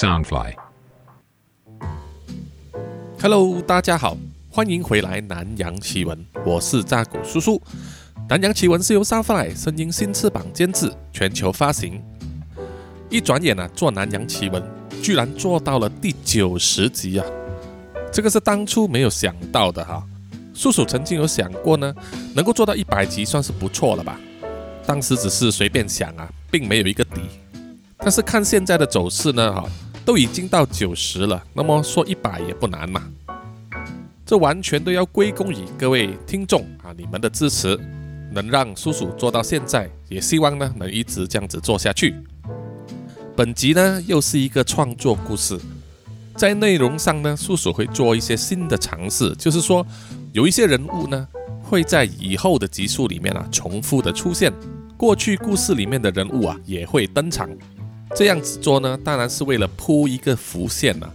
Soundfly。Hello，大家好，欢迎回来《南洋奇闻》，我是扎古叔叔。《南洋奇闻》是由 Soundfly 声音新翅膀监制，全球发行。一转眼啊，做《南洋奇闻》居然做到了第九十集啊！这个是当初没有想到的哈。叔叔曾经有想过呢，能够做到一百集算是不错了吧？当时只是随便想啊，并没有一个底。但是看现在的走势呢，哈，都已经到九十了，那么说一百也不难嘛。这完全都要归功于各位听众啊，你们的支持，能让叔叔做到现在，也希望呢能一直这样子做下去。本集呢又是一个创作故事，在内容上呢，叔叔会做一些新的尝试，就是说有一些人物呢会在以后的集数里面啊重复的出现，过去故事里面的人物啊也会登场。这样子做呢，当然是为了铺一个伏线啊，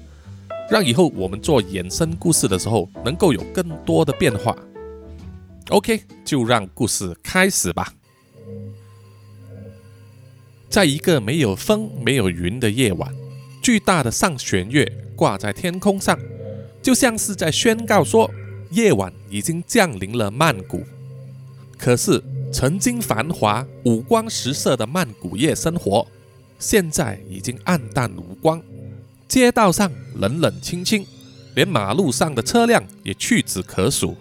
让以后我们做衍生故事的时候能够有更多的变化。OK，就让故事开始吧。在一个没有风、没有云的夜晚，巨大的上弦月挂在天空上，就像是在宣告说，夜晚已经降临了曼谷。可是，曾经繁华、五光十色的曼谷夜生活，现在已经暗淡无光。街道上冷冷清清，连马路上的车辆也屈指可数。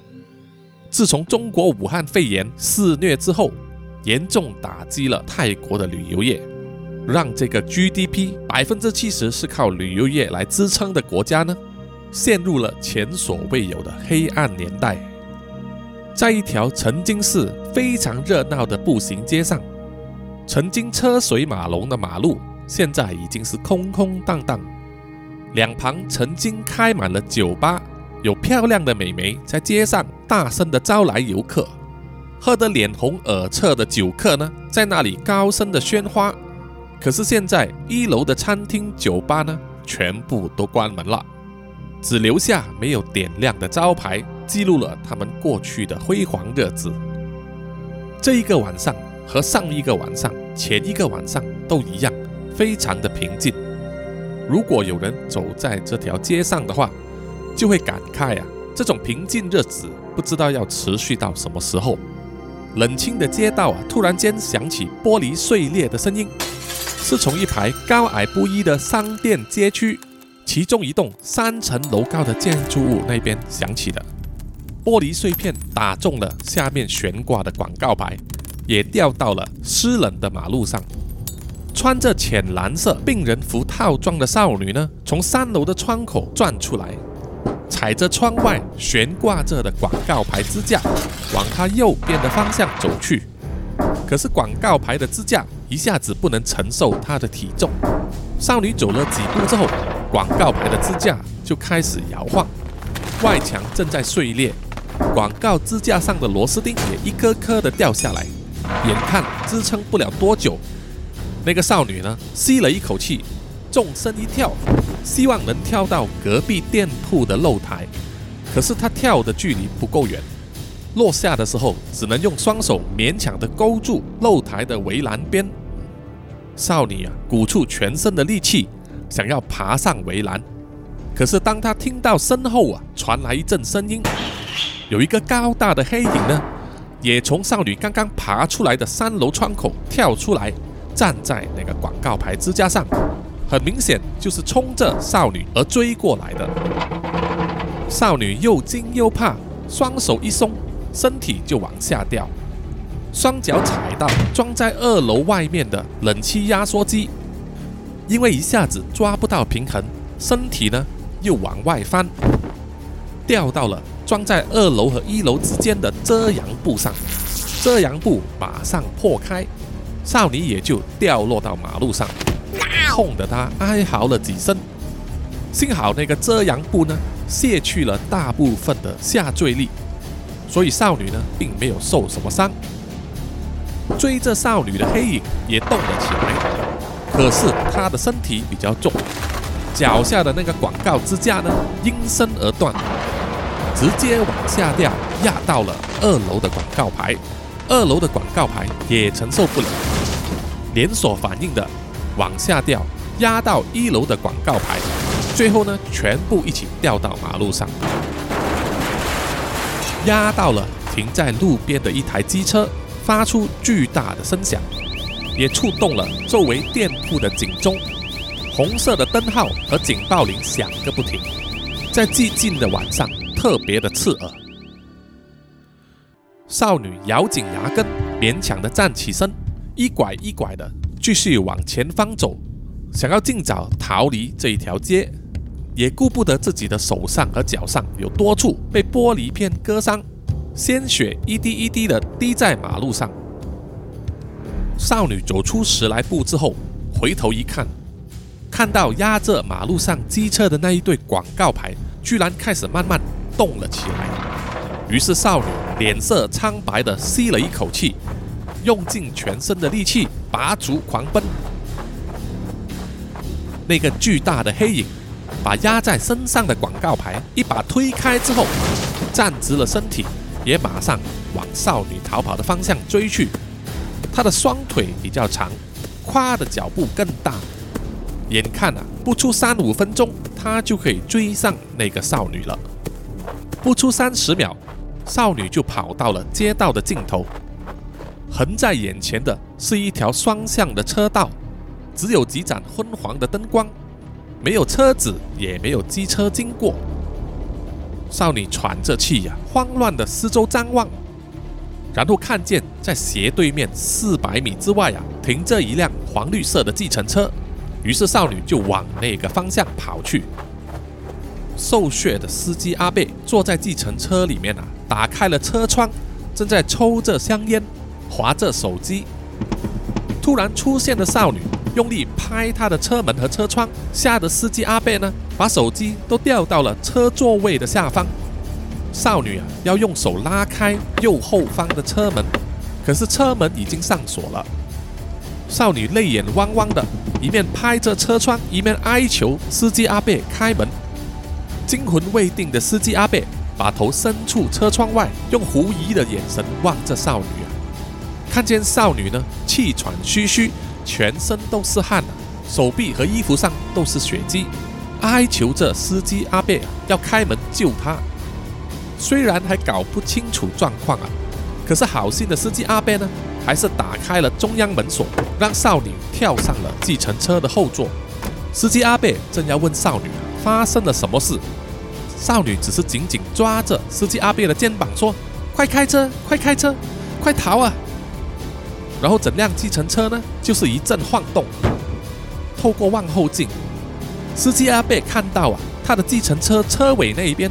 自从中国武汉肺炎肆虐之后，严重打击了泰国的旅游业，让这个 GDP 百分之七十是靠旅游业来支撑的国家呢，陷入了前所未有的黑暗年代。在一条曾经是非常热闹的步行街上，曾经车水马龙的马路，现在已经是空空荡荡。两旁曾经开满了酒吧，有漂亮的美眉在街上大声的招来游客。喝得脸红耳赤的酒客呢，在那里高声的喧哗。可是现在一楼的餐厅、酒吧呢，全部都关门了，只留下没有点亮的招牌，记录了他们过去的辉煌日子。这一个晚上和上一个晚上、前一个晚上都一样，非常的平静。如果有人走在这条街上的话，就会感慨啊，这种平静日子不知道要持续到什么时候。冷清的街道啊，突然间响起玻璃碎裂的声音，是从一排高矮不一的商店街区，其中一栋三层楼高的建筑物那边响起的。玻璃碎片打中了下面悬挂的广告牌，也掉到了湿冷的马路上。穿着浅蓝色病人服套装的少女呢，从三楼的窗口钻出来。踩着窗外悬挂着的广告牌支架，往他右边的方向走去。可是广告牌的支架一下子不能承受她的体重。少女走了几步之后，广告牌的支架就开始摇晃，外墙正在碎裂，广告支架上的螺丝钉也一颗颗的掉下来，眼看支撑不了多久。那个少女呢，吸了一口气，纵身一跳。希望能跳到隔壁店铺的露台，可是她跳的距离不够远，落下的时候只能用双手勉强的勾住露台的围栏边。少女啊，鼓出全身的力气，想要爬上围栏，可是当她听到身后啊传来一阵声音，有一个高大的黑影呢，也从少女刚刚爬出来的三楼窗口跳出来，站在那个广告牌支架上。很明显就是冲着少女而追过来的。少女又惊又怕，双手一松，身体就往下掉，双脚踩到装在二楼外面的冷气压缩机，因为一下子抓不到平衡，身体呢又往外翻，掉到了装在二楼和一楼之间的遮阳布上，遮阳布马上破开，少女也就掉落到马路上。痛得她哀嚎了几声，幸好那个遮阳布呢卸去了大部分的下坠力，所以少女呢并没有受什么伤。追着少女的黑影也动了起来，可是她的身体比较重，脚下的那个广告支架呢应声而断，直接往下掉，压到了二楼的广告牌，二楼的广告牌也承受不了，连锁反应的。往下掉，压到一楼的广告牌，最后呢，全部一起掉到马路上，压到了停在路边的一台机车，发出巨大的声响，也触动了周围店铺的警钟，红色的灯号和警报铃响个不停，在寂静的晚上特别的刺耳。少女咬紧牙根，勉强的站起身，一拐一拐的继续往前方走，想要尽早逃离这一条街，也顾不得自己的手上和脚上有多处被玻璃片割伤，鲜血一滴一滴的滴在马路上。少女走出十来步之后，回头一看，看到压着马路上机车的那一对广告牌，居然开始慢慢动了起来。于是少女脸色苍白的吸了一口气，用尽全身的力气拔足狂奔。那个巨大的黑影把压在身上的广告牌一把推开之后，站直了身体，也马上往少女逃跑的方向追去。他的双腿比较长，跨的脚步更大，眼看啊，不出三五分钟，他就可以追上那个少女了。不出三十秒。少女就跑到了街道的尽头，横在眼前的是一条双向的车道，只有几盏昏黄的灯光，没有车子，也没有机车经过。少女喘着气呀，慌乱的四周张望，然后看见在斜对面四百米之外啊，停着一辆黄绿色的计程车，于是少女就往那个方向跑去。瘦削的司机阿贝坐在计程车里面啊，打开了车窗，正在抽着香烟，划着手机。突然出现的少女用力拍他的车门和车窗，吓得司机阿贝呢，把手机都掉到了车座位的下方。少女啊，要用手拉开右后方的车门，可是车门已经上锁了。少女泪眼汪汪的，一面拍着车窗，一面哀求司机阿贝开门。惊魂未定的司机阿贝把头伸出车窗外，用狐疑的眼神望着少女啊。看见少女呢，气喘吁吁，全身都是汗啊，手臂和衣服上都是血迹，哀求着司机阿贝要开门救她。虽然还搞不清楚状况啊，可是好心的司机阿贝呢，还是打开了中央门锁，让少女跳上了计程车的后座。司机阿贝正要问少女。发生了什么事？少女只是紧紧抓着司机阿贝的肩膀说：“快开车，快开车，快逃啊！”然后整辆计程车呢，就是一阵晃动。透过望后镜，司机阿贝看到啊，他的计程车车尾那一边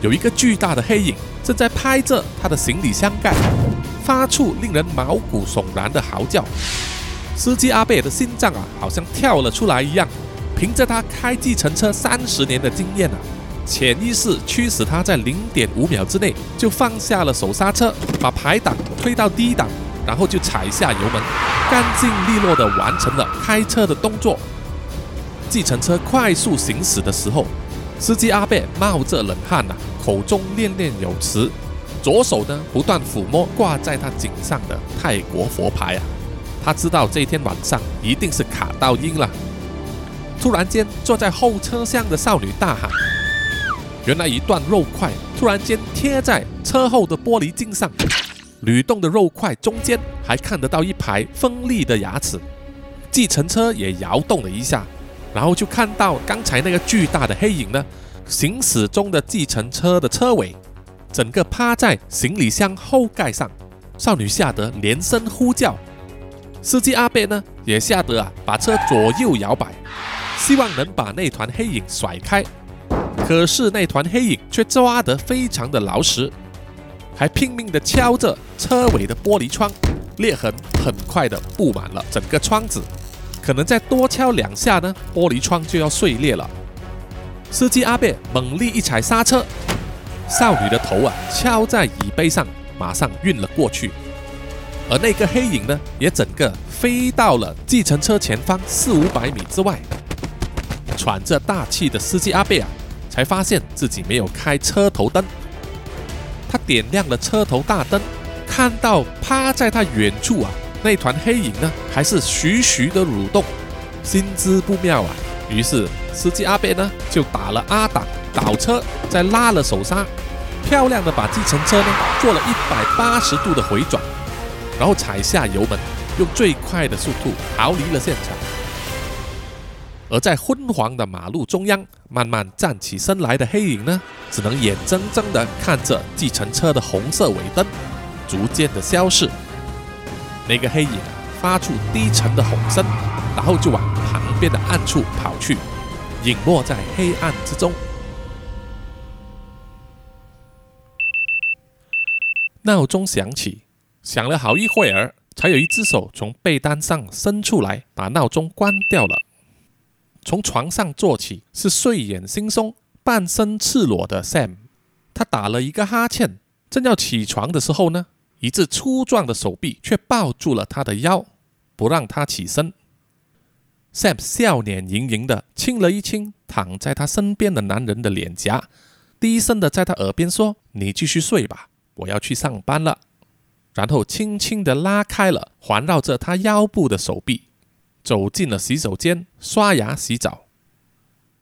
有一个巨大的黑影正在拍着他的行李箱盖，发出令人毛骨悚然的嚎叫。司机阿贝的心脏啊，好像跳了出来一样。凭着他开计程车三十年的经验啊，潜意识驱使他在零点五秒之内就放下了手刹车，把排档推到低档，然后就踩下油门，干净利落地完成了开车的动作。计程车快速行驶的时候，司机阿贝冒着冷汗呐，口中念念有词，左手呢不断抚摸挂在他颈上的泰国佛牌啊，他知道这天晚上一定是卡到阴了。突然间，坐在后车厢的少女大喊：“原来一段肉块突然间贴在车后的玻璃镜上，吕动的肉块中间还看得到一排锋利的牙齿。”计程车也摇动了一下，然后就看到刚才那个巨大的黑影呢，行驶中的计程车的车尾，整个趴在行李箱后盖上。少女吓得连声呼叫，司机阿贝呢也吓得啊，把车左右摇摆。希望能把那团黑影甩开，可是那团黑影却抓得非常的牢实，还拼命地敲着车尾的玻璃窗，裂痕很快地布满了整个窗子，可能再多敲两下呢，玻璃窗就要碎裂了。司机阿贝猛力一踩刹车，少女的头啊敲在椅背上，马上晕了过去，而那个黑影呢，也整个飞到了计程车前方四五百米之外。喘着大气的司机阿贝啊，才发现自己没有开车头灯。他点亮了车头大灯，看到趴在他远处啊那团黑影呢，还是徐徐的蠕动，心知不妙啊，于是司机阿贝呢就打了阿档，倒车，再拉了手刹，漂亮的把计程车呢做了一百八十度的回转，然后踩下油门，用最快的速度逃离了现场。而在昏黄的马路中央，慢慢站起身来的黑影呢，只能眼睁睁地看着计程车的红色尾灯逐渐的消逝。那个黑影发出低沉的吼声，然后就往旁边的暗处跑去，隐没在黑暗之中。闹钟响起，响了好一会儿，才有一只手从被单上伸出来，把闹钟关掉了。从床上坐起，是睡眼惺忪、半身赤裸的 Sam。他打了一个哈欠，正要起床的时候呢，一只粗壮的手臂却抱住了他的腰，不让他起身。Sam 笑脸盈盈的亲了一亲躺在他身边的男人的脸颊，低声的在他耳边说：“你继续睡吧，我要去上班了。”然后轻轻的拉开了环绕着他腰部的手臂。走进了洗手间，刷牙洗澡，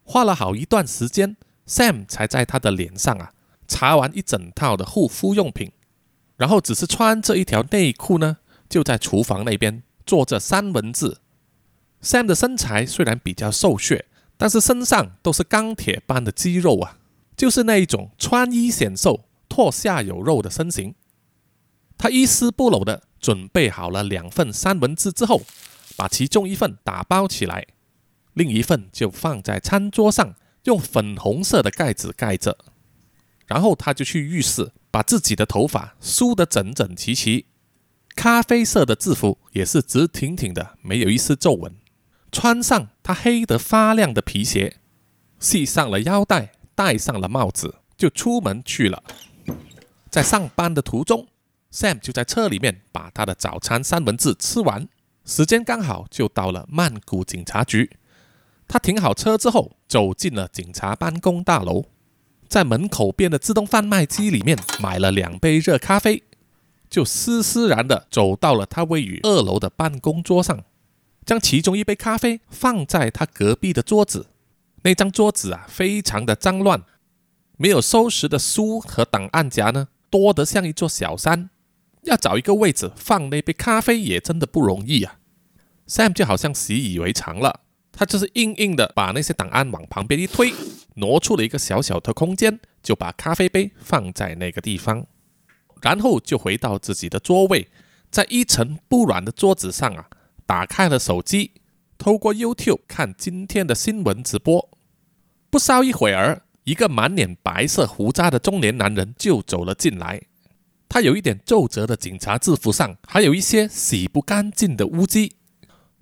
花了好一段时间，Sam 才在他的脸上啊擦完一整套的护肤用品，然后只是穿着一条内裤呢，就在厨房那边做着三文治。Sam 的身材虽然比较瘦削，但是身上都是钢铁般的肌肉啊，就是那一种穿衣显瘦、脱下有肉的身形。他一丝不苟的准备好了两份三文治之后。把其中一份打包起来，另一份就放在餐桌上，用粉红色的盖子盖着。然后他就去浴室，把自己的头发梳得整整齐齐，咖啡色的制服也是直挺挺的，没有一丝皱纹。穿上他黑得发亮的皮鞋，系上了腰带，戴上了帽子，就出门去了。在上班的途中，Sam 就在车里面把他的早餐三文治吃完。时间刚好就到了曼谷警察局，他停好车之后，走进了警察办公大楼，在门口边的自动贩卖机里面买了两杯热咖啡，就斯斯然的走到了他位于二楼的办公桌上，将其中一杯咖啡放在他隔壁的桌子。那张桌子啊，非常的脏乱，没有收拾的书和档案夹呢，多得像一座小山。要找一个位置放那杯咖啡也真的不容易啊。Sam 就好像习以为常了，他就是硬硬的把那些档案往旁边一推，挪出了一个小小的空间，就把咖啡杯放在那个地方，然后就回到自己的座位，在一尘不染的桌子上啊，打开了手机，透过 YouTube 看今天的新闻直播。不稍一会儿，一个满脸白色胡渣的中年男人就走了进来。他有一点皱褶的警察制服上，还有一些洗不干净的污迹。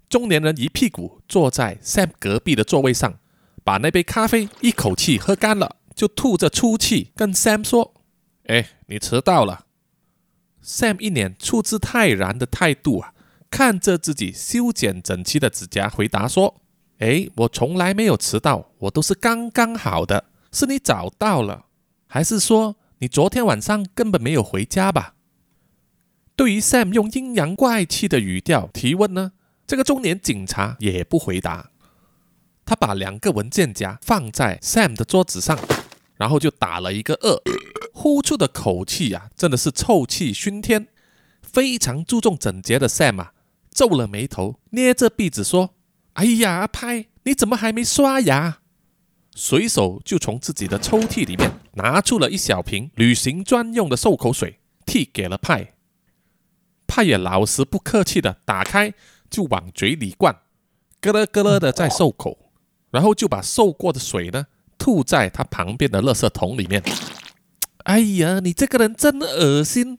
中年人一屁股坐在 Sam 隔壁的座位上，把那杯咖啡一口气喝干了，就吐着粗气跟 Sam 说：“哎，你迟到了。”Sam 一脸处之泰然的态度啊，看着自己修剪整齐的指甲，回答说：“哎，我从来没有迟到，我都是刚刚好的。是你早到了，还是说？”你昨天晚上根本没有回家吧？对于 Sam 用阴阳怪气的语调提问呢，这个中年警察也不回答。他把两个文件夹放在 Sam 的桌子上，然后就打了一个二，呼出的口气啊，真的是臭气熏天。非常注重整洁的 Sam 啊，皱了眉头，捏着鼻子说：“哎呀，阿派，你怎么还没刷牙？”随手就从自己的抽屉里面拿出了一小瓶旅行专用的漱口水，递给了派。派也老实不客气的打开，就往嘴里灌，咯咯咯咯的在漱口，然后就把漱过的水呢吐在他旁边的垃圾桶里面。哎呀，你这个人真恶心！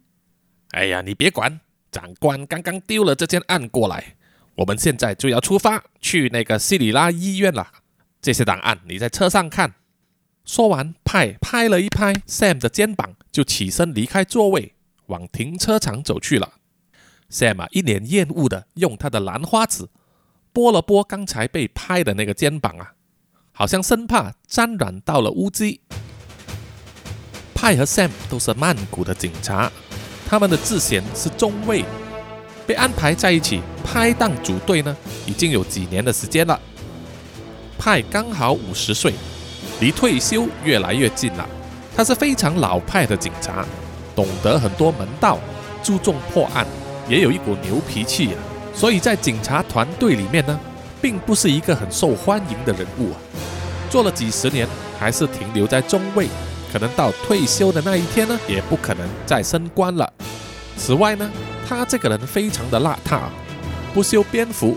哎呀，你别管，长官刚刚丢了这件案过来，我们现在就要出发去那个西里拉医院了。这些档案你在车上看。说完，派拍了一拍 Sam 的肩膀，就起身离开座位，往停车场走去了。Sam，一脸厌恶的用他的兰花指拨了拨刚才被拍的那个肩膀啊，好像生怕沾染到了污迹。派和 Sam 都是曼谷的警察，他们的字衔是中尉。被安排在一起拍档组队呢，已经有几年的时间了。派刚好五十岁，离退休越来越近了。他是非常老派的警察，懂得很多门道，注重破案，也有一股牛脾气啊。所以在警察团队里面呢，并不是一个很受欢迎的人物啊。做了几十年，还是停留在中尉，可能到退休的那一天呢，也不可能再升官了。此外呢，他这个人非常的邋遢，不修边幅，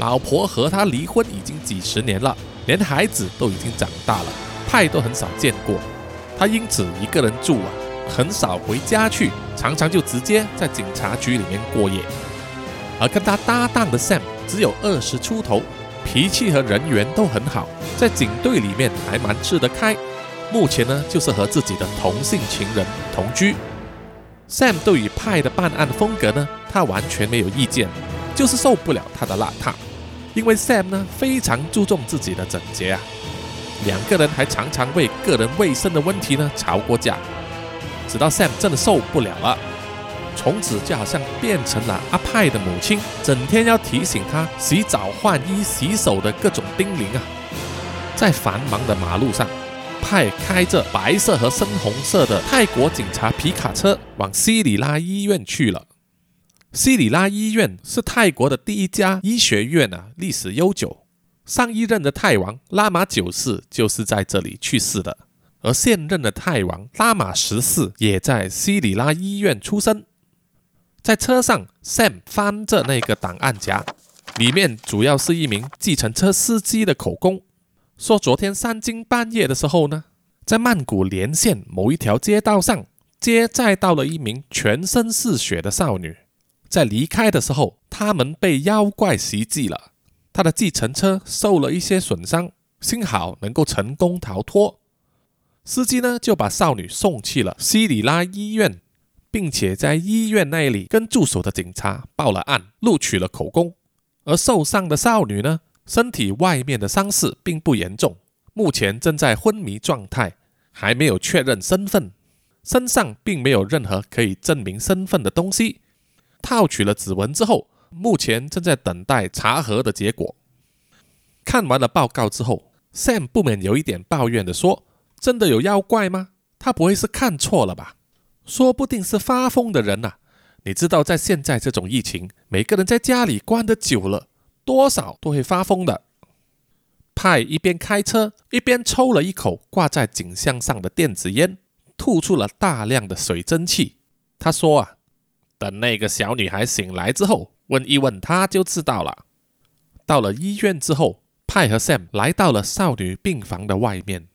老婆和他离婚已经几十年了，连孩子都已经长大了，派都很少见过。他因此一个人住啊，很少回家去，常常就直接在警察局里面过夜。而跟他搭档的 Sam 只有二十出头，脾气和人缘都很好，在警队里面还蛮吃得开。目前呢，就是和自己的同性情人同居。Sam 对于派的办案风格呢，他完全没有意见，就是受不了他的邋遢。因为 Sam 呢非常注重自己的整洁啊，两个人还常常为个人卫生的问题呢吵过架。直到 Sam 真的受不了了，从此就好像变成了阿派的母亲，整天要提醒他洗澡、换衣、洗手的各种叮咛啊。在繁忙的马路上。派开着白色和深红色的泰国警察皮卡车往西里拉医院去了。西里拉医院是泰国的第一家医学院啊，历史悠久。上一任的泰王拉玛九世就是在这里去世的，而现任的泰王拉玛十四也在西里拉医院出生。在车上，Sam 翻着那个档案夹，里面主要是一名计程车司机的口供。说昨天三更半夜的时候呢，在曼谷连线某一条街道上接载到了一名全身是血的少女，在离开的时候，他们被妖怪袭击了，他的计程车受了一些损伤，幸好能够成功逃脱。司机呢就把少女送去了西里拉医院，并且在医院那里跟驻守的警察报了案，录取了口供。而受伤的少女呢？身体外面的伤势并不严重，目前正在昏迷状态，还没有确认身份，身上并没有任何可以证明身份的东西。套取了指纹之后，目前正在等待查核的结果。看完了报告之后，Sam 不免有一点抱怨的说：“真的有妖怪吗？他不会是看错了吧？说不定是发疯的人呐！你知道，在现在这种疫情，每个人在家里关得久了。”多少都会发疯的。派一边开车一边抽了一口挂在颈项上的电子烟，吐出了大量的水蒸气。他说：“啊，等那个小女孩醒来之后，问一问她就知道了。”到了医院之后，派和 Sam 来到了少女病房的外面。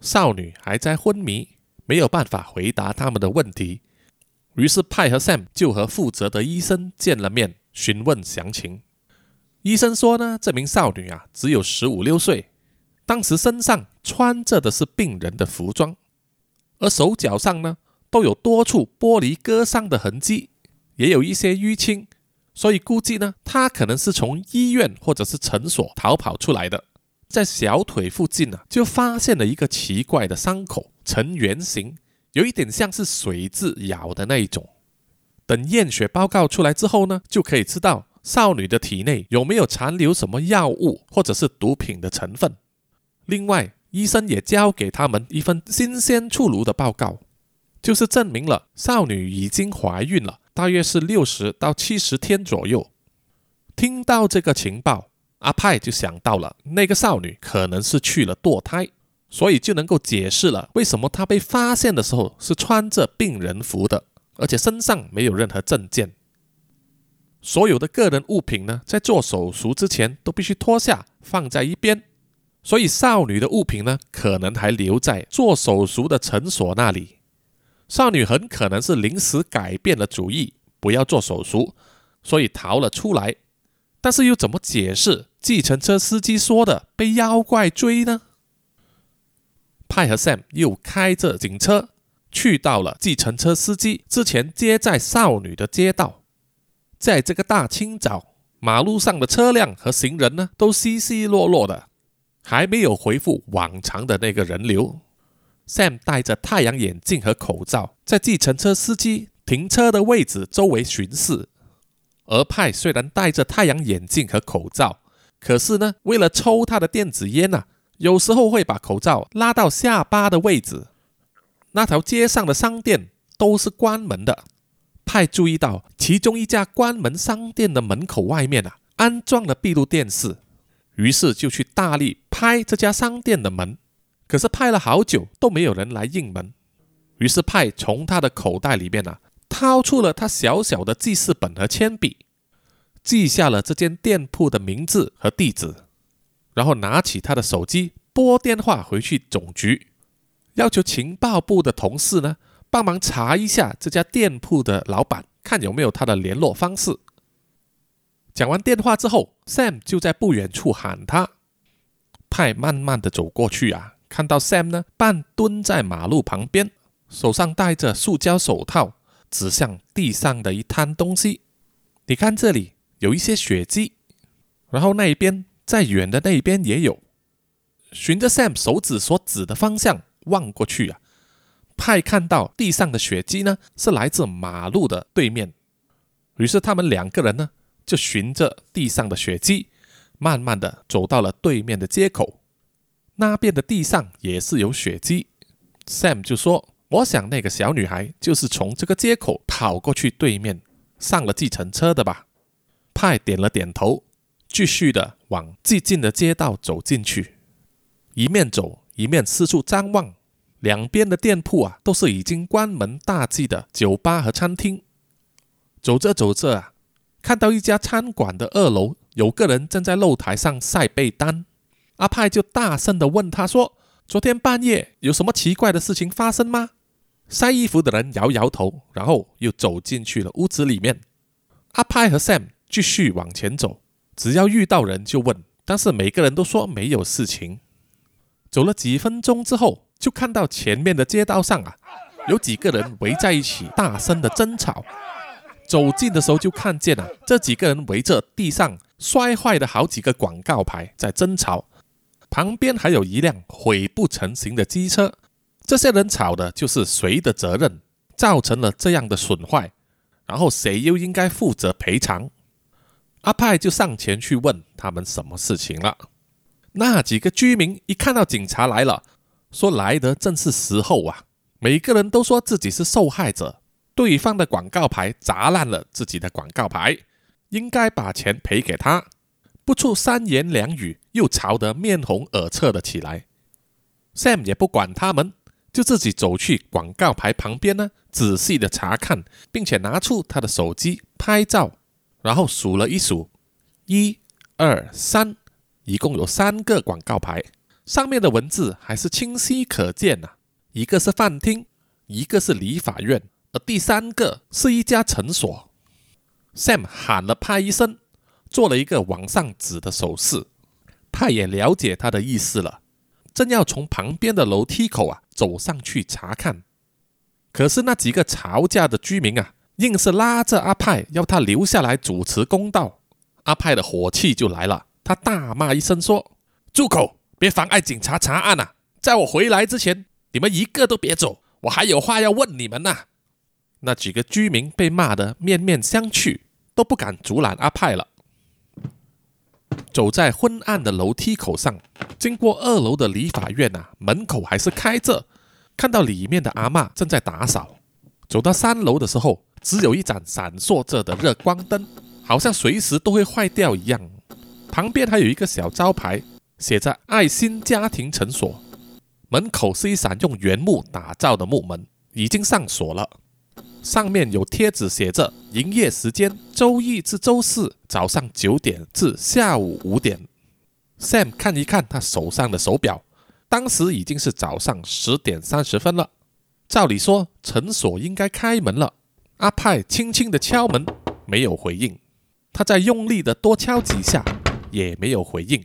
少女还在昏迷，没有办法回答他们的问题。于是派和 Sam 就和负责的医生见了面，询问详情。医生说呢，这名少女啊只有十五六岁，当时身上穿着的是病人的服装，而手脚上呢都有多处玻璃割伤的痕迹，也有一些淤青，所以估计呢她可能是从医院或者是诊所逃跑出来的。在小腿附近呢就发现了一个奇怪的伤口，呈圆形，有一点像是水蛭咬的那一种。等验血报告出来之后呢，就可以知道。少女的体内有没有残留什么药物或者是毒品的成分？另外，医生也交给他们一份新鲜出炉的报告，就是证明了少女已经怀孕了，大约是六十到七十天左右。听到这个情报，阿派就想到了那个少女可能是去了堕胎，所以就能够解释了为什么她被发现的时候是穿着病人服的，而且身上没有任何证件。所有的个人物品呢，在做手术之前都必须脱下放在一边，所以少女的物品呢，可能还留在做手术的诊所那里。少女很可能是临时改变了主意，不要做手术，所以逃了出来。但是又怎么解释计程车司机说的被妖怪追呢？派和 Sam 又开着警车去到了计程车司机之前接载少女的街道。在这个大清早，马路上的车辆和行人呢，都稀稀落落的，还没有恢复往常的那个人流。Sam 戴着太阳眼镜和口罩，在计程车司机停车的位置周围巡视，而派虽然戴着太阳眼镜和口罩，可是呢，为了抽他的电子烟呐，有时候会把口罩拉到下巴的位置。那条街上的商店都是关门的。派注意到其中一家关门商店的门口外面啊，安装了闭路电视，于是就去大力拍这家商店的门。可是派了好久都没有人来应门，于是派从他的口袋里面啊。掏出了他小小的记事本和铅笔，记下了这间店铺的名字和地址，然后拿起他的手机拨电话回去总局，要求情报部的同事呢帮忙查一下这家店铺的老板，看有没有他的联络方式。讲完电话之后，Sam 就在不远处喊他，派慢慢的走过去啊，看到 Sam 呢半蹲在马路旁边，手上戴着塑胶手套。指向地上的一滩东西，你看这里有一些血迹，然后那一边在远的那一边也有。循着 Sam 手指所指的方向望过去啊，派看到地上的血迹呢是来自马路的对面。于是他们两个人呢就循着地上的血迹，慢慢的走到了对面的街口，那边的地上也是有血迹。Sam 就说。我想那个小女孩就是从这个街口跑过去对面上了计程车的吧？派点了点头，继续的往寂静的街道走进去，一面走一面四处张望，两边的店铺啊都是已经关门大吉的酒吧和餐厅。走着走着啊，看到一家餐馆的二楼有个人正在露台上晒被单，阿派就大声的问他说：“昨天半夜有什么奇怪的事情发生吗？”晒衣服的人摇摇头，然后又走进去了屋子里面。阿派和 Sam 继续往前走，只要遇到人就问，但是每个人都说没有事情。走了几分钟之后，就看到前面的街道上啊，有几个人围在一起，大声的争吵。走近的时候就看见啊，这几个人围着地上摔坏的好几个广告牌在争吵，旁边还有一辆毁不成形的机车。这些人吵的就是谁的责任造成了这样的损坏，然后谁又应该负责赔偿？阿派就上前去问他们什么事情了。那几个居民一看到警察来了，说来得正是时候啊！每个人都说自己是受害者，对方的广告牌砸烂了自己的广告牌，应该把钱赔给他。不出三言两语，又吵得面红耳赤的起来。Sam 也不管他们。就自己走去广告牌旁边呢，仔细的查看，并且拿出他的手机拍照，然后数了一数，一、二、三，一共有三个广告牌，上面的文字还是清晰可见呐。一个是饭厅，一个是理法院，而第三个是一家诊所。Sam 喊了啪一声，做了一个往上指的手势，派也了解他的意思了。正要从旁边的楼梯口啊走上去查看，可是那几个吵架的居民啊，硬是拉着阿派要他留下来主持公道。阿派的火气就来了，他大骂一声说：“住口！别妨碍警察查案啊！在我回来之前，你们一个都别走，我还有话要问你们呢。”那几个居民被骂得面面相觑，都不敢阻拦阿派了。走在昏暗的楼梯口上，经过二楼的理发院啊，门口还是开着，看到里面的阿妈正在打扫。走到三楼的时候，只有一盏闪烁着的热光灯，好像随时都会坏掉一样。旁边还有一个小招牌，写着“爱心家庭诊所”。门口是一扇用原木打造的木门，已经上锁了。上面有贴纸写着营业时间：周一至周四早上九点至下午五点。Sam 看一看他手上的手表，当时已经是早上十点三十分了。照理说诊所应该开门了。阿派轻轻的敲门，没有回应。他再用力的多敲几下，也没有回应。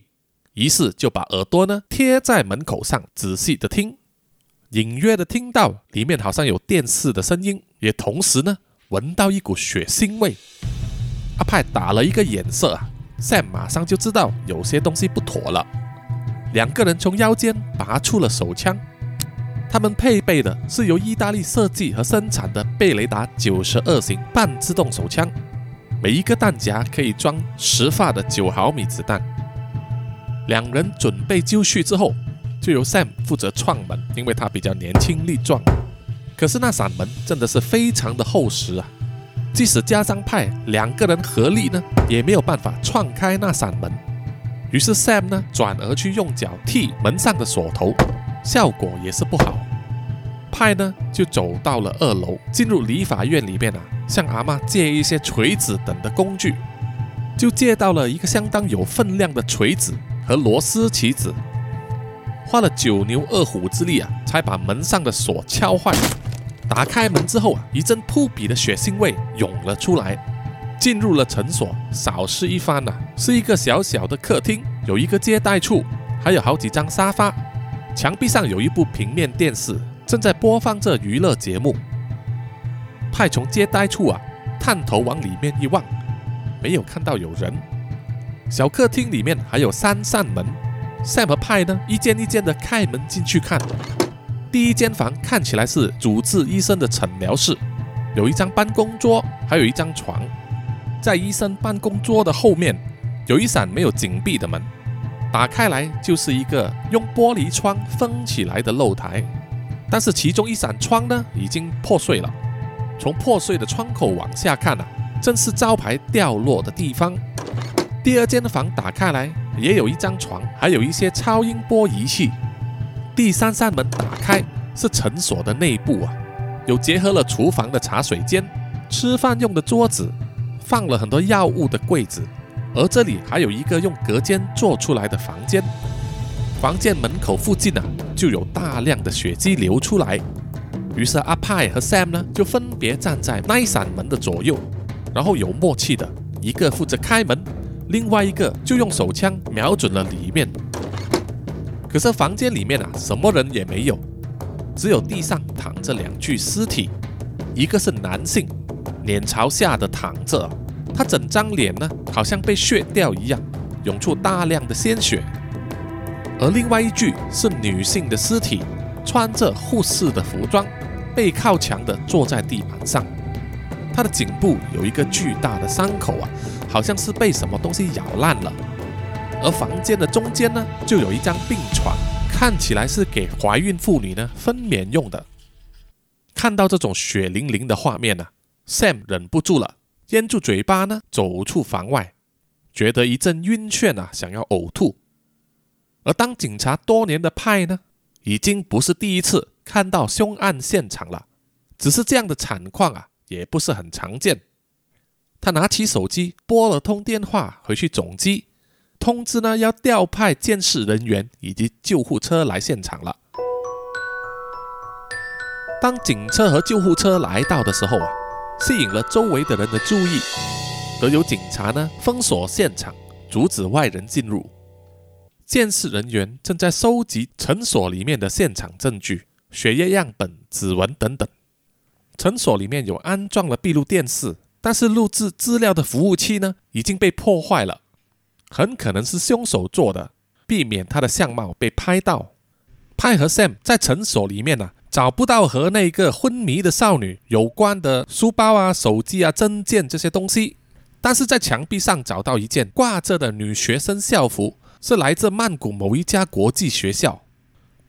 于是就把耳朵呢贴在门口上，仔细的听。隐约的听到里面好像有电视的声音，也同时呢闻到一股血腥味。阿派打了一个眼色啊，Sam 马上就知道有些东西不妥了。两个人从腰间拔出了手枪，他们配备的是由意大利设计和生产的贝雷达九十二型半自动手枪。每一个弹夹可以装十发的九毫米子弹。两人准备就绪之后，就由 Sam 负责创门，因为他比较年轻力壮。可是那扇门真的是非常的厚实啊，即使加上派两个人合力呢，也没有办法撞开那扇门。于是 Sam 呢，转而去用脚踢门上的锁头，效果也是不好。派呢，就走到了二楼，进入理发院里面啊，向阿妈借一些锤子等的工具，就借到了一个相当有分量的锤子和螺丝起子，花了九牛二虎之力啊，才把门上的锁敲坏。打开门之后啊，一阵扑鼻的血腥味涌了出来。进入了诊所，扫视一番呐，是一个小小的客厅，有一个接待处，还有好几张沙发。墙壁上有一部平面电视，正在播放着娱乐节目。派从接待处啊，探头往里面一望，没有看到有人。小客厅里面还有三扇门，Sam 和派呢，一间一间的开门进去看。第一间房看起来是主治医生的诊疗室，有一张办公桌，还有一张床。在医生办公桌的后面，有一扇没有紧闭的门，打开来就是一个用玻璃窗封起来的露台。但是其中一扇窗呢，已经破碎了。从破碎的窗口往下看啊，正是招牌掉落的地方。第二间房打开来，也有一张床，还有一些超音波仪器。第三扇门打开，是诊所的内部啊，有结合了厨房的茶水间、吃饭用的桌子。放了很多药物的柜子，而这里还有一个用隔间做出来的房间。房间门口附近啊，就有大量的血迹流出来。于是阿派和 Sam 呢，就分别站在那一扇门的左右，然后有默契的，一个负责开门，另外一个就用手枪瞄准了里面。可是房间里面啊，什么人也没有，只有地上躺着两具尸体，一个是男性。脸朝下的躺着，他整张脸呢，好像被削掉一样，涌出大量的鲜血。而另外一具是女性的尸体，穿着护士的服装，背靠墙的坐在地板上。她的颈部有一个巨大的伤口啊，好像是被什么东西咬烂了。而房间的中间呢，就有一张病床，看起来是给怀孕妇女呢分娩用的。看到这种血淋淋的画面呢。Sam 忍不住了，咽住嘴巴呢，走出房外，觉得一阵晕眩啊，想要呕吐。而当警察多年的派呢，已经不是第一次看到凶案现场了，只是这样的惨况啊，也不是很常见。他拿起手机拨了通电话回去总机，通知呢要调派监视人员以及救护车来现场了。当警车和救护车来到的时候啊。吸引了周围的人的注意，得有警察呢封锁现场，阻止外人进入。监视人员正在收集诊所里面的现场证据、血液样本、指纹等等。诊所里面有安装了闭路电视，但是录制资料的服务器呢已经被破坏了，很可能是凶手做的，避免他的相貌被拍到。派和 Sam 在诊所里面呢。找不到和那个昏迷的少女有关的书包啊、手机啊、证件这些东西，但是在墙壁上找到一件挂着的女学生校服，是来自曼谷某一家国际学校。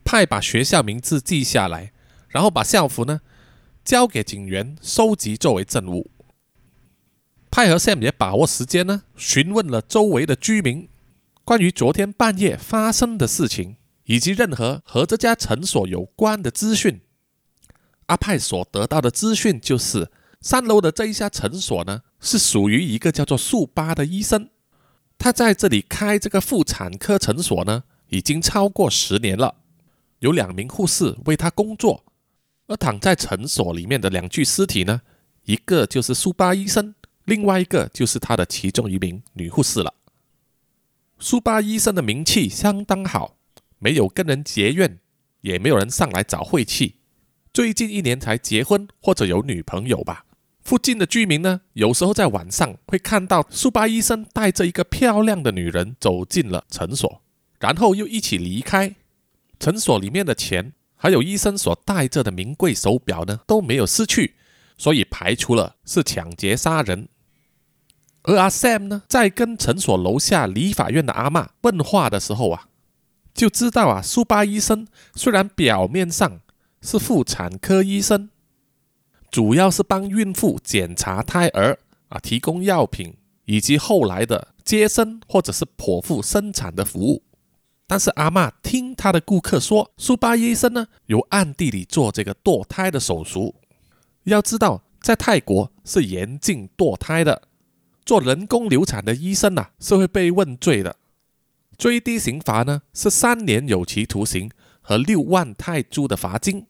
派把学校名字记下来，然后把校服呢交给警员收集作为证物。派和 Sam 也把握时间呢，询问了周围的居民关于昨天半夜发生的事情。以及任何和这家诊所有关的资讯，阿派所得到的资讯就是，三楼的这一家诊所呢，是属于一个叫做速巴的医生，他在这里开这个妇产科诊所呢，已经超过十年了，有两名护士为他工作，而躺在诊所里面的两具尸体呢，一个就是速巴医生，另外一个就是他的其中一名女护士了。苏巴医生的名气相当好。没有跟人结怨，也没有人上来找晦气。最近一年才结婚或者有女朋友吧。附近的居民呢，有时候在晚上会看到苏巴医生带着一个漂亮的女人走进了诊所，然后又一起离开。诊所里面的钱，还有医生所戴着的名贵手表呢，都没有失去，所以排除了是抢劫杀人。而阿 Sam 呢，在跟诊所楼下理法院的阿妈问话的时候啊，就知道啊，苏巴医生虽然表面上是妇产科医生，主要是帮孕妇检查胎儿啊，提供药品以及后来的接生或者是剖腹生产的服务。但是阿妈听他的顾客说，苏巴医生呢有暗地里做这个堕胎的手术。要知道，在泰国是严禁堕胎的。做人工流产的医生呐，是会被问罪的。最低刑罚呢是三年有期徒刑和六万泰铢的罚金。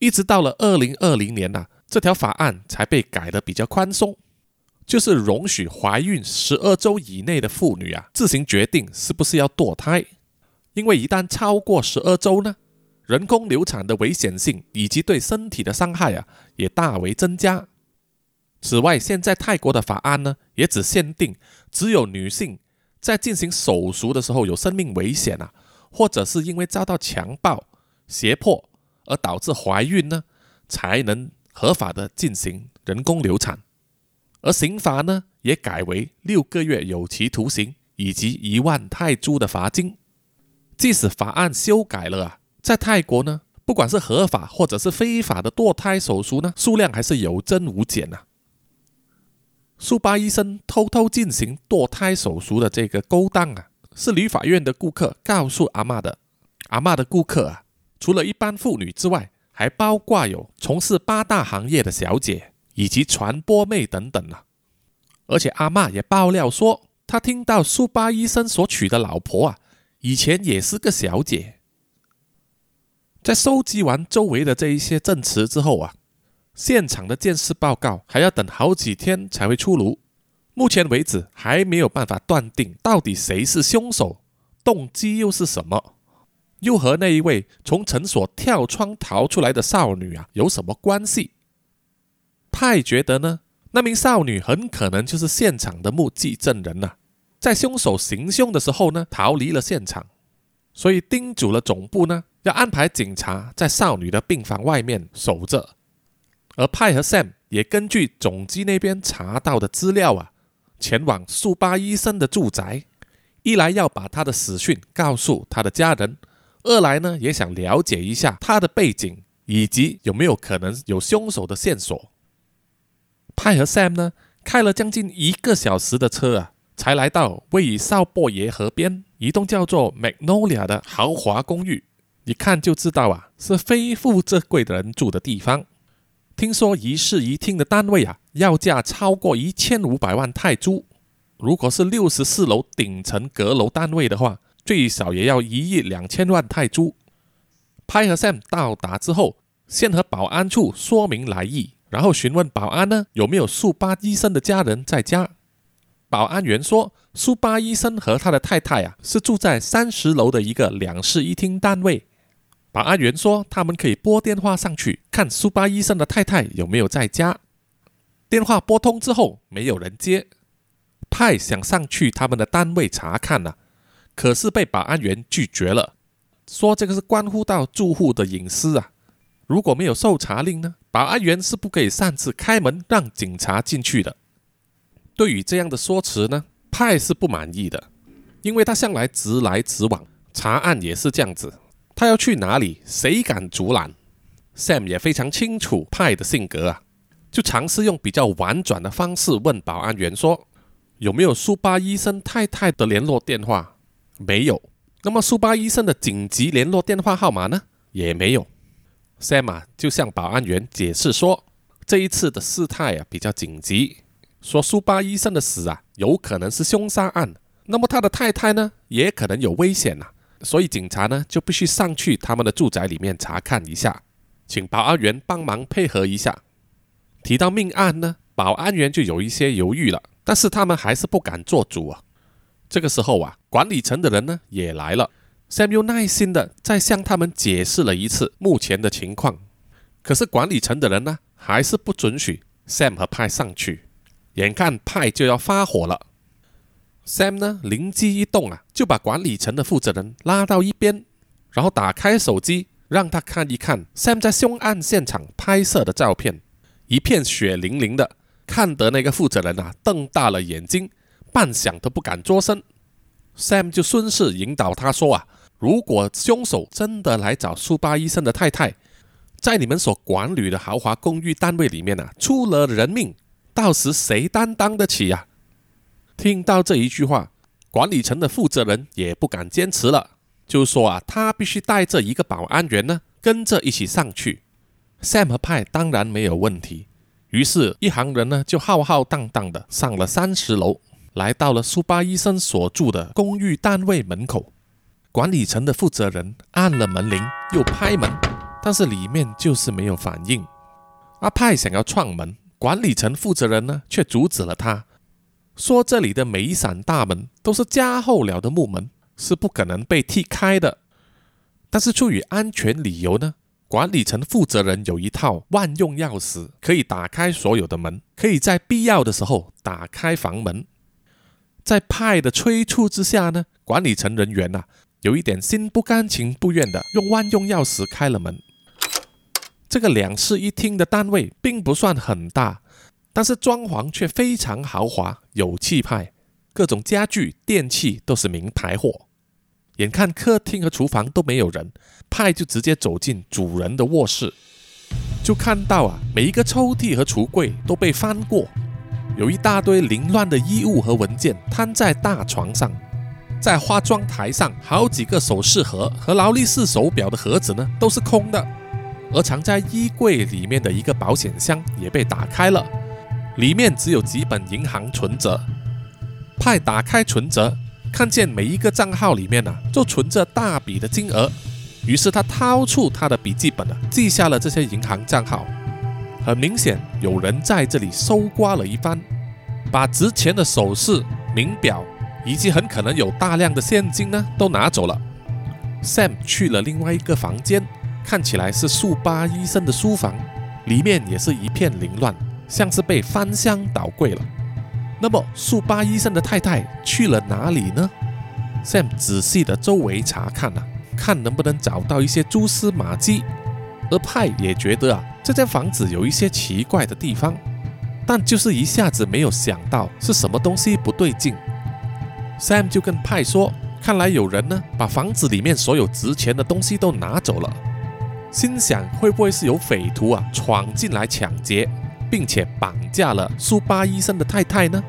一直到了二零二零年呐，这条法案才被改得比较宽松，就是容许怀孕十二周以内的妇女啊自行决定是不是要堕胎。因为一旦超过十二周呢，人工流产的危险性以及对身体的伤害啊也大为增加。此外，现在泰国的法案呢，也只限定只有女性在进行手术的时候有生命危险啊，或者是因为遭到强暴、胁迫而导致怀孕呢，才能合法的进行人工流产。而刑罚呢，也改为六个月有期徒刑以及一万泰铢的罚金。即使法案修改了啊，在泰国呢，不管是合法或者是非法的堕胎手术呢，数量还是有增无减呐。苏巴医生偷偷进行堕胎手术的这个勾当啊，是旅法院的顾客告诉阿妈的。阿妈的顾客啊，除了一般妇女之外，还包括有从事八大行业的小姐以及传播妹等等啊。而且阿妈也爆料说，她听到苏巴医生所娶的老婆啊，以前也是个小姐。在收集完周围的这一些证词之后啊。现场的鉴识报告还要等好几天才会出炉，目前为止还没有办法断定到底谁是凶手，动机又是什么，又和那一位从诊所跳窗逃出来的少女啊有什么关系？派觉得呢，那名少女很可能就是现场的目击证人呐，在凶手行凶的时候呢逃离了现场，所以叮嘱了总部呢要安排警察在少女的病房外面守着。而派和 Sam 也根据总机那边查到的资料啊，前往速巴医生的住宅，一来要把他的死讯告诉他的家人，二来呢也想了解一下他的背景以及有没有可能有凶手的线索。派和 Sam 呢开了将近一个小时的车啊，才来到位于少波爷河边一栋叫做 Magnolia 的豪华公寓，一看就知道啊是非富则贵的人住的地方。听说一室一厅的单位啊，要价超过一千五百万泰铢。如果是六十四楼顶层阁楼单位的话，最少也要一亿两千万泰铢。派和 Sam 到达之后，先和保安处说明来意，然后询问保安呢有没有速巴医生的家人在家。保安员说，速巴医生和他的太太啊是住在三十楼的一个两室一厅单位。保安员说：“他们可以拨电话上去看苏巴医生的太太有没有在家。”电话拨通之后，没有人接。派想上去他们的单位查看了，可是被保安员拒绝了，说这个是关乎到住户的隐私啊。如果没有搜查令呢，保安员是不可以擅自开门让警察进去的。对于这样的说辞呢，派是不满意的，因为他向来直来直往，查案也是这样子。他要去哪里？谁敢阻拦？Sam 也非常清楚派的性格啊，就尝试用比较婉转的方式问保安员说：“有没有苏巴医生太太的联络电话？”没有。那么苏巴医生的紧急联络电话号码呢？也没有。Sam 啊，就向保安员解释说，这一次的事态啊比较紧急，说苏巴医生的死啊有可能是凶杀案，那么他的太太呢也可能有危险呐。所以警察呢就必须上去他们的住宅里面查看一下，请保安员帮忙配合一下。提到命案呢，保安员就有一些犹豫了，但是他们还是不敢做主啊。这个时候啊，管理层的人呢也来了，Sam 又耐心的再向他们解释了一次目前的情况，可是管理层的人呢还是不准许 Sam 和派上去，眼看派就要发火了。Sam 呢，灵机一动啊，就把管理层的负责人拉到一边，然后打开手机，让他看一看 Sam 在凶案现场拍摄的照片，一片血淋淋的，看得那个负责人啊瞪大了眼睛，半晌都不敢作声。Sam 就顺势引导他说啊，如果凶手真的来找苏巴医生的太太，在你们所管理的豪华公寓单位里面啊，出了人命，到时谁担当得起呀？听到这一句话，管理层的负责人也不敢坚持了，就说啊，他必须带着一个保安员呢，跟着一起上去。Sam 和派当然没有问题，于是，一行人呢就浩浩荡荡的上了三十楼，来到了苏巴医生所住的公寓单位门口。管理层的负责人按了门铃，又拍门，但是里面就是没有反应。阿派想要撞门，管理层负责人呢却阻止了他。说这里的每一扇大门都是加厚了的木门，是不可能被踢开的。但是出于安全理由呢，管理层负责人有一套万用钥匙，可以打开所有的门，可以在必要的时候打开房门。在派的催促之下呢，管理层人员呐有一点心不甘情不愿的用万用钥匙开了门。这个两室一厅的单位并不算很大。但是装潢却非常豪华，有气派，各种家具、电器都是名牌货。眼看客厅和厨房都没有人，派就直接走进主人的卧室，就看到啊，每一个抽屉和橱柜都被翻过，有一大堆凌乱的衣物和文件摊在大床上，在化妆台上，好几个首饰盒和劳力士手表的盒子呢都是空的，而藏在衣柜里面的一个保险箱也被打开了。里面只有几本银行存折。派打开存折，看见每一个账号里面呢，都存着大笔的金额。于是他掏出他的笔记本啊，记下了这些银行账号。很明显，有人在这里搜刮了一番，把值钱的首饰、名表以及很可能有大量的现金呢，都拿走了。Sam 去了另外一个房间，看起来是速八医生的书房，里面也是一片凌乱。像是被翻箱倒柜了。那么，速八医生的太太去了哪里呢？Sam 仔细的周围查看啊，看能不能找到一些蛛丝马迹。而派也觉得啊，这间房子有一些奇怪的地方，但就是一下子没有想到是什么东西不对劲。Sam 就跟派说：“看来有人呢，把房子里面所有值钱的东西都拿走了。”心想会不会是有匪徒啊闯进来抢劫？并且绑架了苏巴医生的太太呢？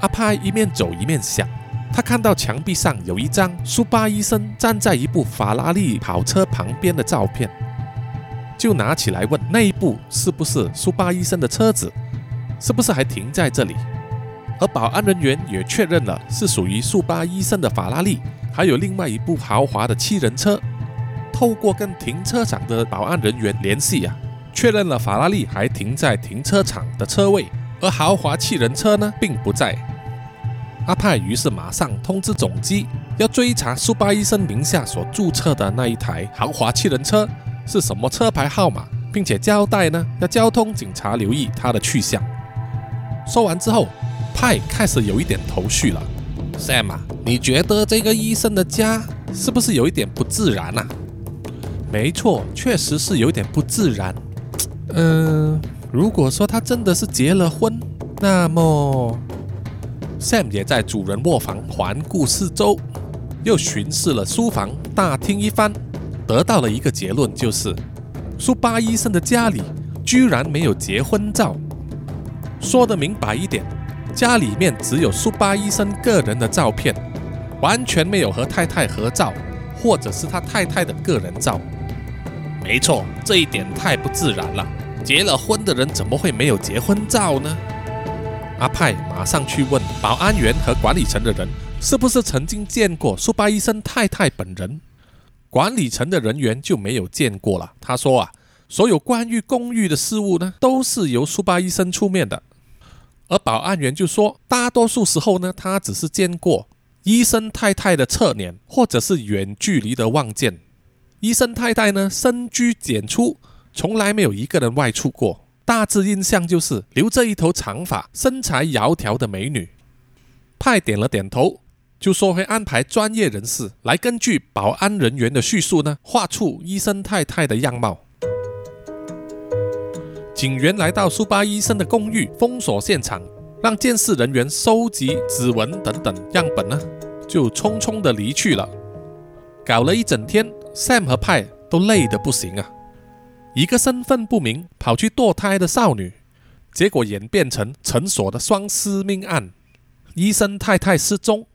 阿派一面走一面想，他看到墙壁上有一张苏巴医生站在一部法拉利跑车旁边的照片，就拿起来问那一部是不是苏巴医生的车子，是不是还停在这里？而保安人员也确认了是属于苏巴医生的法拉利，还有另外一部豪华的七人车。透过跟停车场的保安人员联系呀。确认了法拉利还停在停车场的车位，而豪华汽人车呢并不在。阿派于是马上通知总机，要追查苏巴医生名下所注册的那一台豪华汽人车是什么车牌号码，并且交代呢要交通警察留意他的去向。说完之后，派开始有一点头绪了。Sam，你觉得这个医生的家是不是有一点不自然啊？没错，确实是有点不自然。嗯，如果说他真的是结了婚，那么 Sam 也在主人卧房环顾四周，又巡视了书房、大厅一番，得到了一个结论，就是苏巴医生的家里居然没有结婚照。说的明白一点，家里面只有苏巴医生个人的照片，完全没有和太太合照，或者是他太太的个人照。没错，这一点太不自然了。结了婚的人怎么会没有结婚照呢？阿派马上去问保安员和管理层的人，是不是曾经见过苏巴医生太太本人？管理层的人员就没有见过了。他说啊，所有关于公寓的事务呢，都是由苏巴医生出面的。而保安员就说，大多数时候呢，他只是见过医生太太的侧脸，或者是远距离的望见。医生太太呢，深居简出。从来没有一个人外出过，大致印象就是留着一头长发、身材窈窕的美女。派点了点头，就说会安排专业人士来根据保安人员的叙述呢，画出医生太太的样貌。警员来到苏巴医生的公寓，封锁现场，让监视人员收集指纹等等样本呢，就匆匆的离去了。搞了一整天，Sam 和派都累得不行啊。一个身份不明跑去堕胎的少女，结果演变成诊所的双尸命案，医生太太失踪，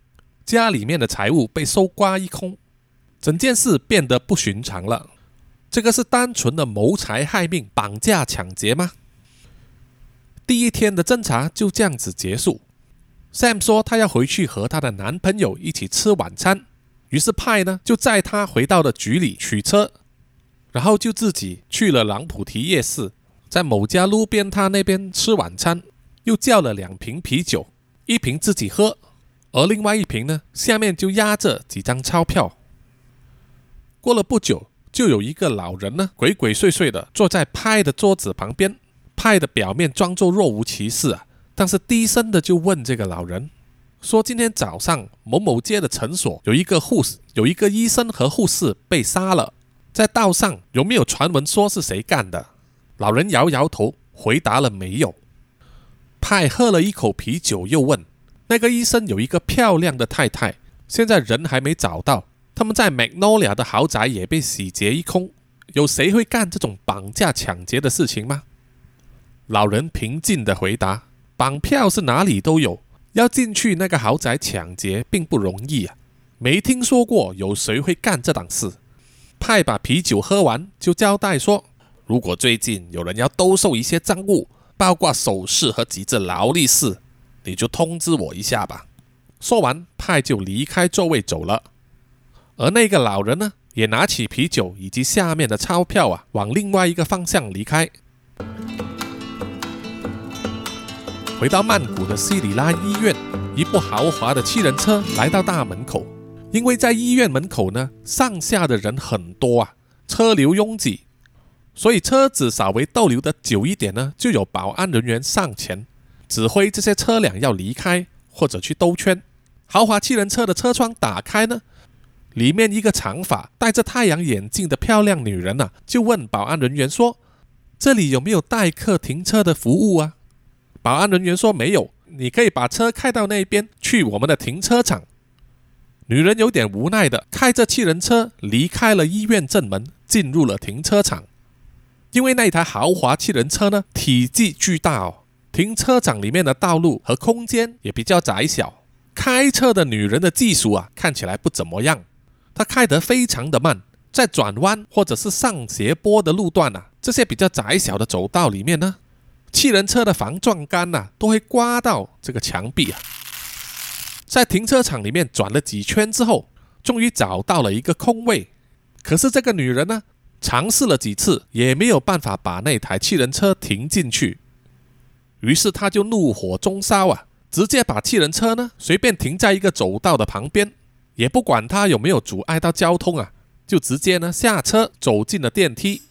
家里面的财物被搜刮一空，整件事变得不寻常了。这个是单纯的谋财害命、绑架抢劫吗？第一天的侦查就这样子结束。Sam 说他要回去和他的男朋友一起吃晚餐，于是派呢就载他回到了局里取车。然后就自己去了朗普提夜市，在某家路边摊那边吃晚餐，又叫了两瓶啤酒，一瓶自己喝，而另外一瓶呢，下面就压着几张钞票。过了不久，就有一个老人呢，鬼鬼祟祟的坐在派的桌子旁边，派的表面装作若无其事啊，但是低声的就问这个老人，说今天早上某某街的诊所有一个护士，有一个医生和护士被杀了。在道上有没有传闻说是谁干的？老人摇摇头，回答了没有。派喝了一口啤酒，又问：“那个医生有一个漂亮的太太，现在人还没找到。他们在 Magnolia 的豪宅也被洗劫一空。有谁会干这种绑架抢劫的事情吗？”老人平静地回答：“绑票是哪里都有，要进去那个豪宅抢劫并不容易啊，没听说过有谁会干这档事。”派把啤酒喝完，就交代说：“如果最近有人要兜售一些赃物，包括首饰和几只劳力士，你就通知我一下吧。”说完，派就离开座位走了。而那个老人呢，也拿起啤酒以及下面的钞票啊，往另外一个方向离开。回到曼谷的西里拉医院，一部豪华的七人车来到大门口。因为在医院门口呢，上下的人很多啊，车流拥挤，所以车子稍微逗留的久一点呢，就有保安人员上前指挥这些车辆要离开或者去兜圈。豪华七人车的车窗打开呢，里面一个长发、戴着太阳眼镜的漂亮女人呐，就问保安人员说：“这里有没有代客停车的服务啊？”保安人员说：“没有，你可以把车开到那边去我们的停车场。”女人有点无奈的开着汽人车离开了医院正门，进入了停车场。因为那台豪华汽人车呢，体积巨大哦，停车场里面的道路和空间也比较窄小。开车的女人的技术啊，看起来不怎么样。她开得非常的慢，在转弯或者是上斜坡的路段啊，这些比较窄小的走道里面呢，汽人车的防撞杆呐，都会刮到这个墙壁啊。在停车场里面转了几圈之后，终于找到了一个空位。可是这个女人呢，尝试了几次也没有办法把那台汽人车停进去。于是她就怒火中烧啊，直接把汽人车呢随便停在一个走道的旁边，也不管它有没有阻碍到交通啊，就直接呢下车走进了电梯。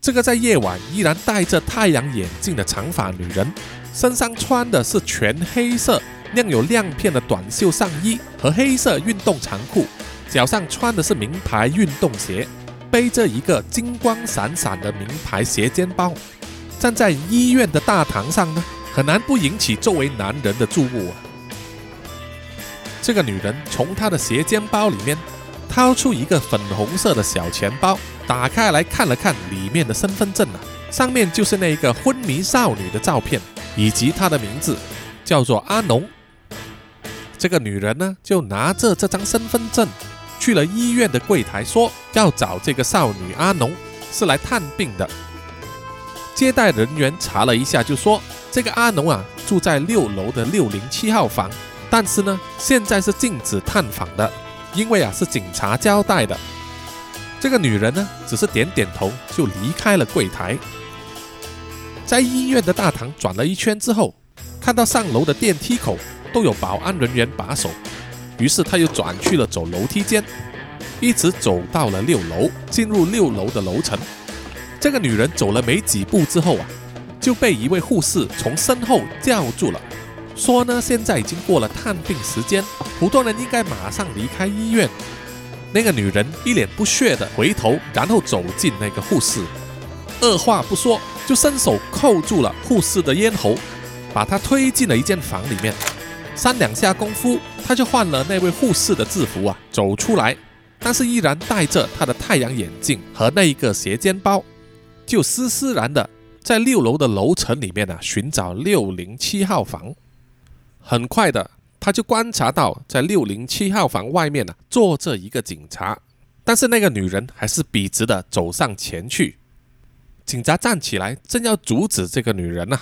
这个在夜晚依然戴着太阳眼镜的长发女人，身上穿的是全黑色。亮有亮片的短袖上衣和黑色运动长裤，脚上穿的是名牌运动鞋，背着一个金光闪闪的名牌斜肩包，站在医院的大堂上呢，很难不引起周围男人的注目啊。这个女人从她的斜肩包里面掏出一个粉红色的小钱包，打开来看了看里面的身份证啊，上面就是那一个昏迷少女的照片以及她的名字，叫做阿农。这个女人呢，就拿着这张身份证去了医院的柜台，说要找这个少女阿农，是来探病的。接待人员查了一下，就说这个阿农啊住在六楼的六零七号房，但是呢，现在是禁止探访的，因为啊是警察交代的。这个女人呢，只是点点头就离开了柜台。在医院的大堂转了一圈之后，看到上楼的电梯口。都有保安人员把守，于是他又转去了走楼梯间，一直走到了六楼，进入六楼的楼层。这个女人走了没几步之后啊，就被一位护士从身后叫住了，说呢现在已经过了探病时间，普通人应该马上离开医院。那个女人一脸不屑的回头，然后走进那个护士，二话不说就伸手扣住了护士的咽喉，把她推进了一间房里面。三两下功夫，她就换了那位护士的制服啊，走出来，但是依然戴着她的太阳眼镜和那一个斜肩包，就斯斯然的在六楼的楼层里面啊寻找六零七号房。很快的，他就观察到在六零七号房外面呢坐着一个警察，但是那个女人还是笔直的走上前去。警察站起来，正要阻止这个女人呢，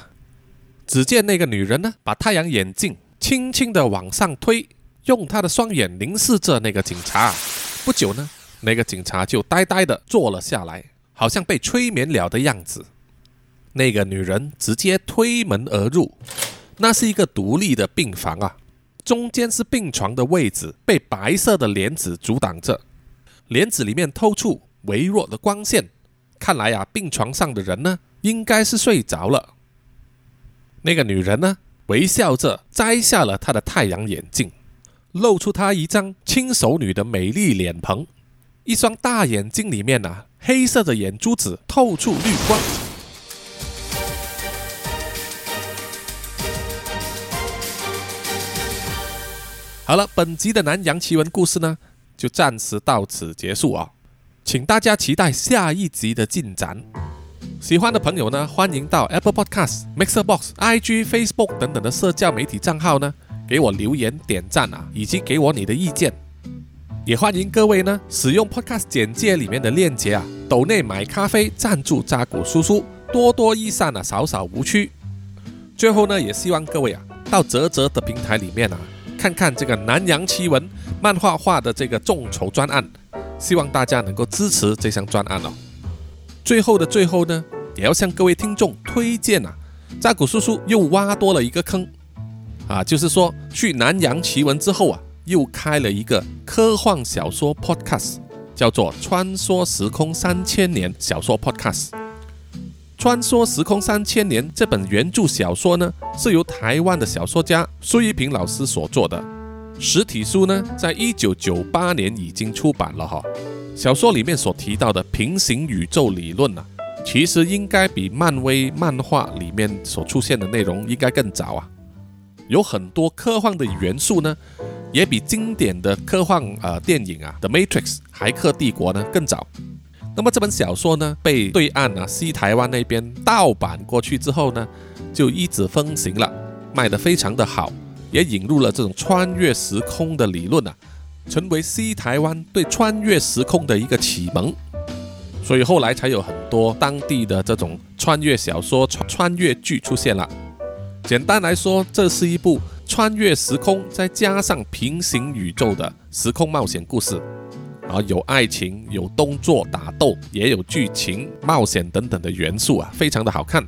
只见那个女人呢把太阳眼镜。轻轻的往上推，用她的双眼凝视着那个警察。不久呢，那个警察就呆呆的坐了下来，好像被催眠了的样子。那个女人直接推门而入，那是一个独立的病房啊，中间是病床的位置，被白色的帘子阻挡着，帘子里面透出微弱的光线。看来啊，病床上的人呢，应该是睡着了。那个女人呢？微笑着摘下了她的太阳眼镜，露出她一张轻熟女的美丽脸庞，一双大眼睛里面啊，黑色的眼珠子透出绿光。好了，本集的南洋奇闻故事呢，就暂时到此结束啊，请大家期待下一集的进展。喜欢的朋友呢，欢迎到 Apple Podcast、Mixer Box、IG、Facebook 等等的社交媒体账号呢，给我留言点赞啊，以及给我你的意见。也欢迎各位呢，使用 Podcast 简介里面的链接啊，斗内买咖啡赞助扎古叔叔，多多益善啊，少少无趣。最后呢，也希望各位啊，到泽泽的平台里面啊，看看这个南洋奇闻漫画化的这个众筹专案，希望大家能够支持这项专案哦。最后的最后呢，也要向各位听众推荐啊，扎古叔叔又挖多了一个坑啊，就是说去南洋奇闻之后啊，又开了一个科幻小说 podcast，叫做《穿梭时空三千年》小说 podcast。《穿梭时空三千年》这本原著小说呢，是由台湾的小说家苏一平老师所做的，实体书呢，在一九九八年已经出版了哈。小说里面所提到的平行宇宙理论呢，其实应该比漫威漫画里面所出现的内容应该更早啊，有很多科幻的元素呢，也比经典的科幻呃电影啊《The Matrix》骇客帝国呢更早。那么这本小说呢，被对岸啊西台湾那边盗版过去之后呢，就一直风行了，卖得非常的好，也引入了这种穿越时空的理论啊。成为西台湾对穿越时空的一个启蒙，所以后来才有很多当地的这种穿越小说、穿穿越剧出现了。简单来说，这是一部穿越时空再加上平行宇宙的时空冒险故事，啊，有爱情、有动作打斗，也有剧情、冒险等等的元素啊，非常的好看。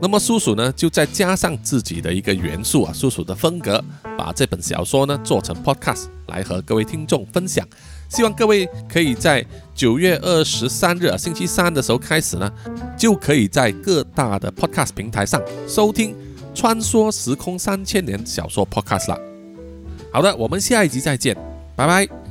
那么叔叔呢，就再加上自己的一个元素啊，叔叔的风格，把这本小说呢做成 podcast 来和各位听众分享。希望各位可以在九月二十三日星期三的时候开始呢，就可以在各大的 podcast 平台上收听《穿梭时空三千年》小说 podcast 了。好的，我们下一集再见，拜拜。